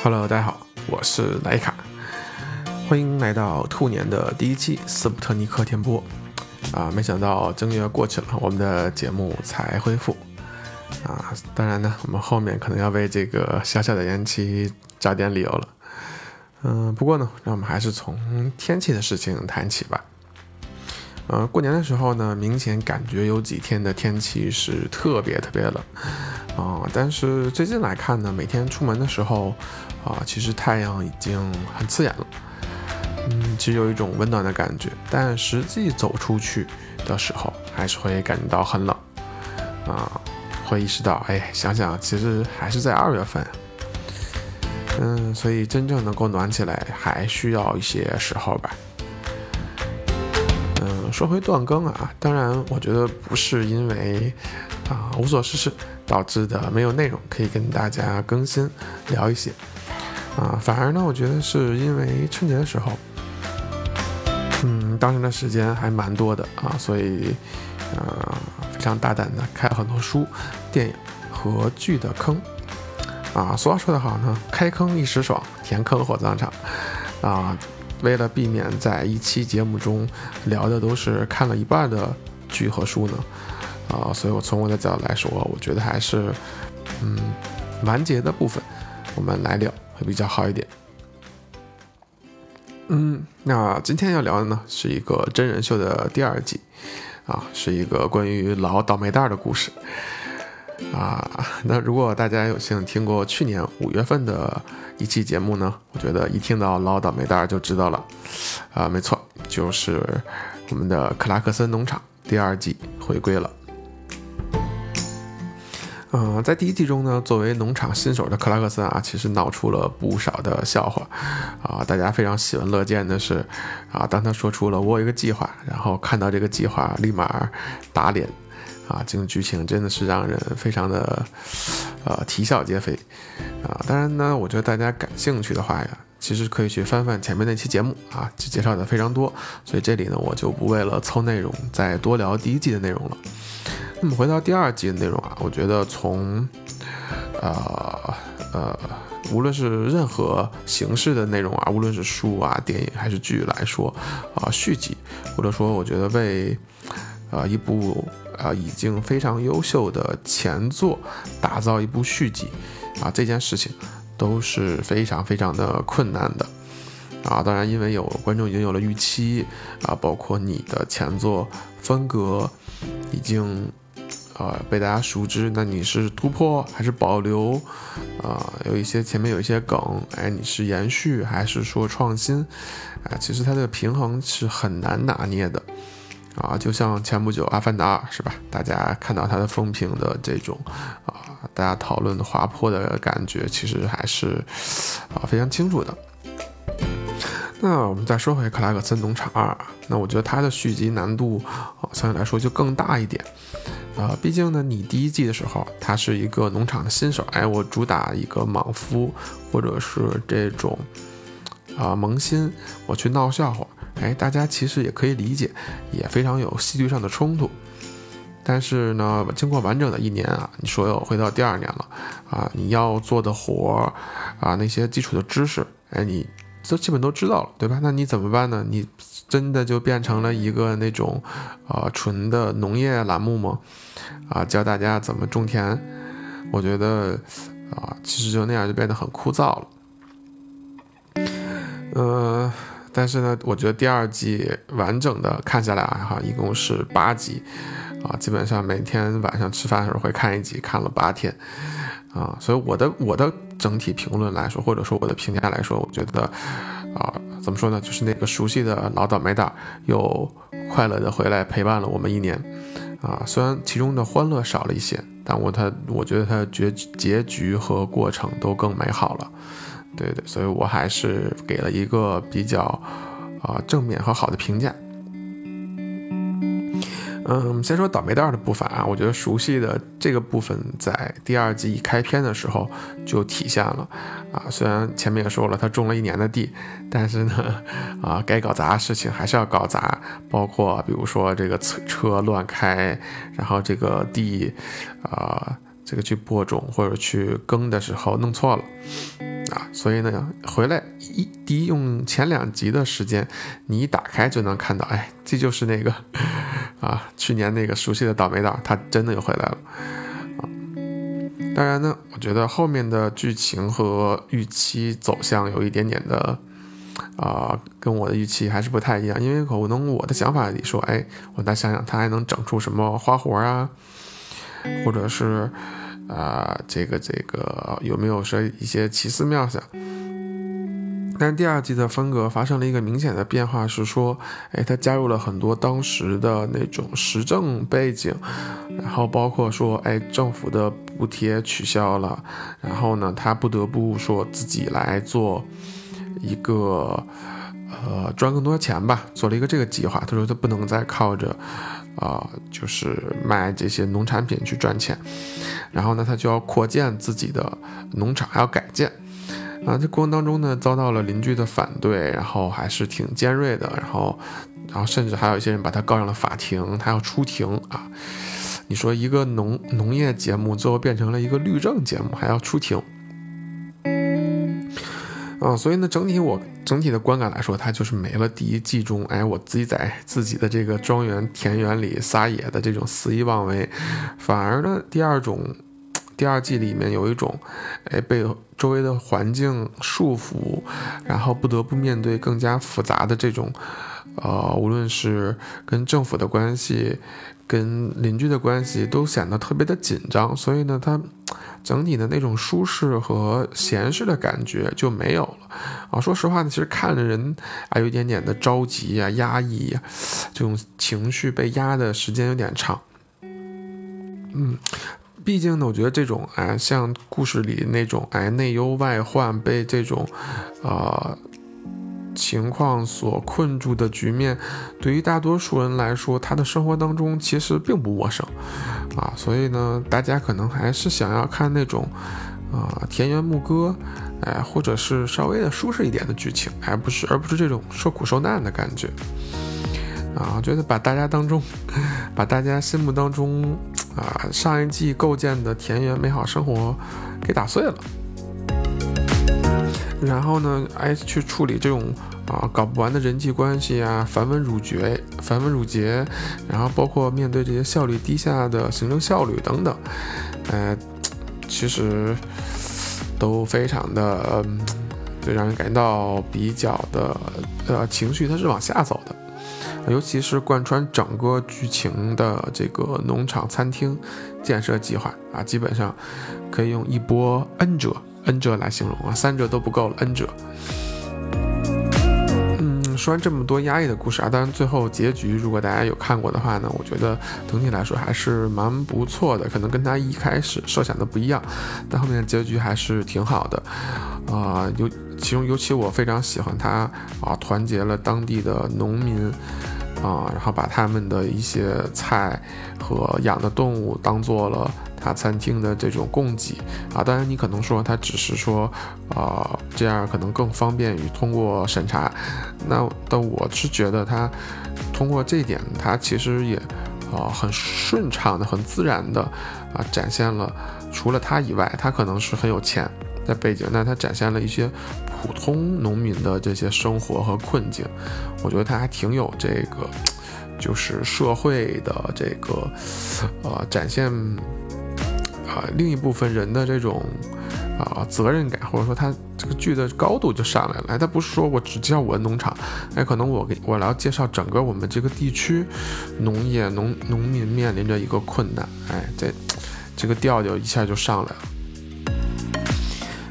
Hello，大家好，我是莱卡，欢迎来到兔年的第一期斯普特尼克天波。啊，没想到正月过去了，我们的节目才恢复。啊，当然呢，我们后面可能要为这个小小的延期找点理由了。嗯，不过呢，让我们还是从天气的事情谈起吧。呃，过年的时候呢，明显感觉有几天的天气是特别特别冷。啊，但是最近来看呢，每天出门的时候。啊，其实太阳已经很刺眼了，嗯，其实有一种温暖的感觉，但实际走出去的时候，还是会感觉到很冷，啊，会意识到，哎，想想其实还是在二月份，嗯，所以真正能够暖起来，还需要一些时候吧。嗯，说回断更啊，当然，我觉得不是因为啊无所事事导致的没有内容可以跟大家更新聊一些。啊，反而呢，我觉得是因为春节的时候，嗯，当时的时间还蛮多的啊，所以，呃，非常大胆的开了很多书、电影和剧的坑。啊，俗话说得好呢，开坑一时爽，填坑火葬场。啊，为了避免在一期节目中聊的都是看了一半的剧和书呢，啊，所以我从我的角度来说，我觉得还是，嗯，完结的部分，我们来聊。会比较好一点。嗯，那今天要聊的呢是一个真人秀的第二季，啊，是一个关于老倒霉蛋的故事。啊，那如果大家有幸听过去年五月份的一期节目呢，我觉得一听到老倒霉蛋就知道了。啊，没错，就是我们的克拉克森农场第二季回归了。嗯，在第一季中呢，作为农场新手的克拉克森啊，其实闹出了不少的笑话，啊，大家非常喜闻乐见的是，啊，当他说出了我有一个计划，然后看到这个计划立马打脸，啊，这种剧情真的是让人非常的，呃，啼笑皆非，啊，当然呢，我觉得大家感兴趣的话呀，其实可以去翻翻前面那期节目啊，介绍的非常多，所以这里呢，我就不为了凑内容再多聊第一季的内容了。那么回到第二季的内容啊，我觉得从，呃呃，无论是任何形式的内容啊，无论是书啊、电影还是剧来说，啊，续集或者说我觉得为，呃，一部呃已经非常优秀的前作打造一部续集，啊，这件事情都是非常非常的困难的，啊，当然因为有观众已经有了预期，啊，包括你的前作风格已经。呃，被大家熟知，那你是突破还是保留？啊，有一些前面有一些梗，哎，你是延续还是说创新？啊，其实它的平衡是很难拿捏的。啊，就像前不久《阿凡达》是吧？大家看到它的风评的这种，啊，大家讨论的滑坡的感觉，其实还是啊非常清楚的。那我们再说回《克拉克森农场二》，那我觉得它的续集难度啊相对来说就更大一点。呃，毕竟呢，你第一季的时候，他是一个农场的新手，哎，我主打一个莽夫，或者是这种啊萌新，我去闹笑话，哎，大家其实也可以理解，也非常有戏剧上的冲突。但是呢，经过完整的一年啊，你所有回到第二年了啊，你要做的活儿啊，那些基础的知识，哎，你都基本都知道了，对吧？那你怎么办呢？你真的就变成了一个那种啊纯的农业栏目吗？啊，教大家怎么种田，我觉得啊，其实就那样就变得很枯燥了。呃，但是呢，我觉得第二季完整的看下来啊，哈，一共是八集，啊，基本上每天晚上吃饭的时候会看一集，看了八天，啊，所以我的我的整体评论来说，或者说我的评价来说，我觉得啊，怎么说呢，就是那个熟悉的老倒霉蛋又快乐的回来陪伴了我们一年。啊，虽然其中的欢乐少了一些，但我他我觉得他结结局和过程都更美好了，对对，所以我还是给了一个比较啊正面和好的评价。嗯，先说倒霉蛋的部分啊，我觉得熟悉的这个部分在第二季一开篇的时候就体现了啊。虽然前面也说了他种了一年的地，但是呢，啊，该搞砸的事情还是要搞砸，包括比如说这个车车乱开，然后这个地，啊，这个去播种或者去耕的时候弄错了，啊，所以呢，回来一第一用前两集的时间，你一打开就能看到，哎，这就是那个 啊，去年那个熟悉的倒霉蛋，他真的又回来了啊。当然呢，我觉得后面的剧情和预期走向有一点点的啊，跟我的预期还是不太一样，因为可能我的想法里说，哎，我再想想他还能整出什么花活啊，或者是。啊，这个这个有没有说一些奇思妙想？但第二季的风格发生了一个明显的变化，是说，哎，他加入了很多当时的那种时政背景，然后包括说，哎，政府的补贴取消了，然后呢，他不得不说自己来做一个，呃，赚更多钱吧，做了一个这个计划。他说他不能再靠着。啊，就是卖这些农产品去赚钱，然后呢，他就要扩建自己的农场，还要改建。啊，这过程当中呢，遭到了邻居的反对，然后还是挺尖锐的，然后，然后甚至还有一些人把他告上了法庭，他要出庭啊。你说一个农农业节目最后变成了一个律政节目，还要出庭。啊，所以呢，整体我整体的观感来说，它就是没了第一季中，哎，我自己在自己的这个庄园田园里撒野的这种肆意妄为，反而呢，第二种，第二季里面有一种，哎，被周围的环境束缚，然后不得不面对更加复杂的这种，呃，无论是跟政府的关系。跟邻居的关系都显得特别的紧张，所以呢，它整体的那种舒适和闲适的感觉就没有了啊。说实话呢，其实看着人啊，有一点点的着急呀、压抑呀，这种情绪被压的时间有点长。嗯，毕竟呢，我觉得这种哎，像故事里那种哎，内忧外患被这种，啊。情况所困住的局面，对于大多数人来说，他的生活当中其实并不陌生，啊，所以呢，大家可能还是想要看那种，啊，田园牧歌，哎，或者是稍微的舒适一点的剧情，而不是而不是这种受苦受难的感觉，啊，觉得把大家当中，把大家心目当中，啊，上一季构建的田园美好生活给打碎了。然后呢，哎，去处理这种啊搞不完的人际关系啊，繁文缛节、繁文缛节，然后包括面对这些效率低下的行政效率等等，呃，其实都非常的，就让人感觉到比较的呃情绪它是往下走的，尤其是贯穿整个剧情的这个农场餐厅建设计划啊，基本上可以用一波 N 折。N 折来形容啊，三折都不够了。N 折。嗯，说完这么多压抑的故事啊，当然最后结局，如果大家有看过的话呢，我觉得整体来说还是蛮不错的。可能跟他一开始设想的不一样，但后面的结局还是挺好的。啊，尤其中尤其我非常喜欢他啊，团结了当地的农民啊，然后把他们的一些菜和养的动物当做了。他餐厅的这种供给啊，当然你可能说他只是说，啊，这样可能更方便于通过审查。那但我是觉得他通过这一点，他其实也啊很顺畅的、很自然的啊展现了，除了他以外，他可能是很有钱在背景，那他展现了一些普通农民的这些生活和困境。我觉得他还挺有这个，就是社会的这个呃展现。啊，另一部分人的这种啊责任感，或者说他这个剧的高度就上来了。哎，他不是说我只介绍我的农场，哎，可能我给我来介绍整个我们这个地区农业农农民面临着一个困难。哎，这这个调调一下就上来了。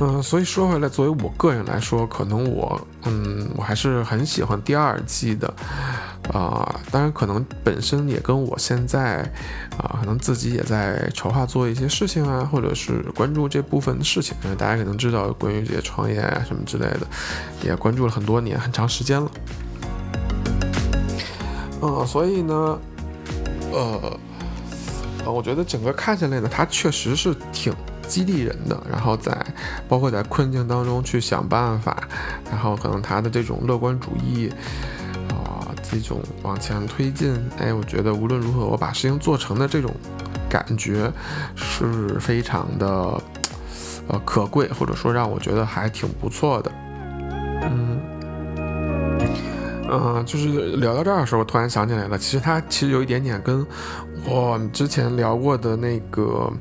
嗯，所以说回来，作为我个人来说，可能我嗯我还是很喜欢第二季的。啊，当然可能本身也跟我现在，啊，可能自己也在筹划做一些事情啊，或者是关注这部分的事情。大家可能知道，关于这些创业啊什么之类的，也关注了很多年，很长时间了。嗯，所以呢，呃，呃，我觉得整个看下来呢，它确实是挺激励人的。然后在包括在困境当中去想办法，然后可能他的这种乐观主义。这种往前推进，哎，我觉得无论如何，我把事情做成的这种感觉是非常的，呃可贵，或者说让我觉得还挺不错的。嗯，嗯，就是聊到这儿的时候，突然想起来了，其实它其实有一点点跟我之前聊过的那个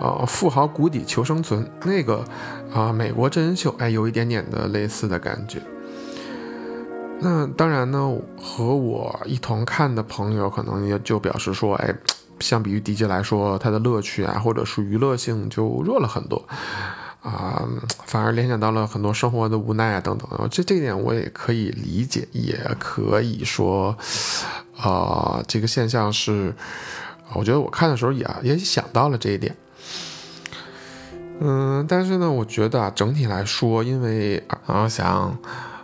呃富豪谷底求生存那个啊美国真人秀，哎，有一点点的类似的感觉。那当然呢，和我一同看的朋友可能也就表示说，哎，相比于 DJ 来说，它的乐趣啊，或者是娱乐性就弱了很多，啊，反而联想到了很多生活的无奈啊等等。这这一点我也可以理解，也可以说，啊，这个现象是，我觉得我看的时候也也想到了这一点。嗯，但是呢，我觉得啊，整体来说，因为啊想。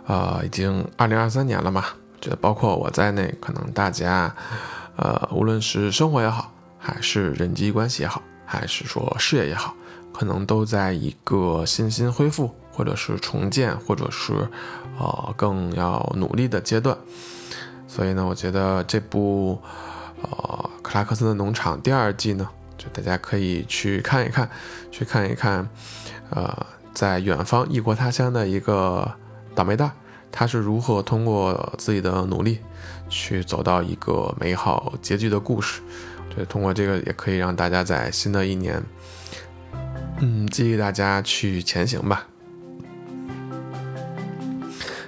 呃，已经二零二三年了嘛，觉得包括我在内，可能大家，呃，无论是生活也好，还是人际关系也好，还是说事业也好，可能都在一个信心恢复，或者是重建，或者是呃更要努力的阶段。所以呢，我觉得这部呃《克拉克森的农场》第二季呢，就大家可以去看一看，去看一看，呃，在远方异国他乡的一个。倒霉蛋，他是如何通过自己的努力去走到一个美好结局的故事？对，通过这个也可以让大家在新的一年，嗯，激励大家去前行吧。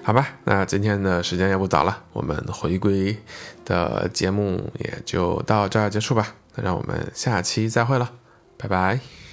好吧，那今天的时间也不早了，我们回归的节目也就到这儿结束吧。那让我们下期再会了，拜拜。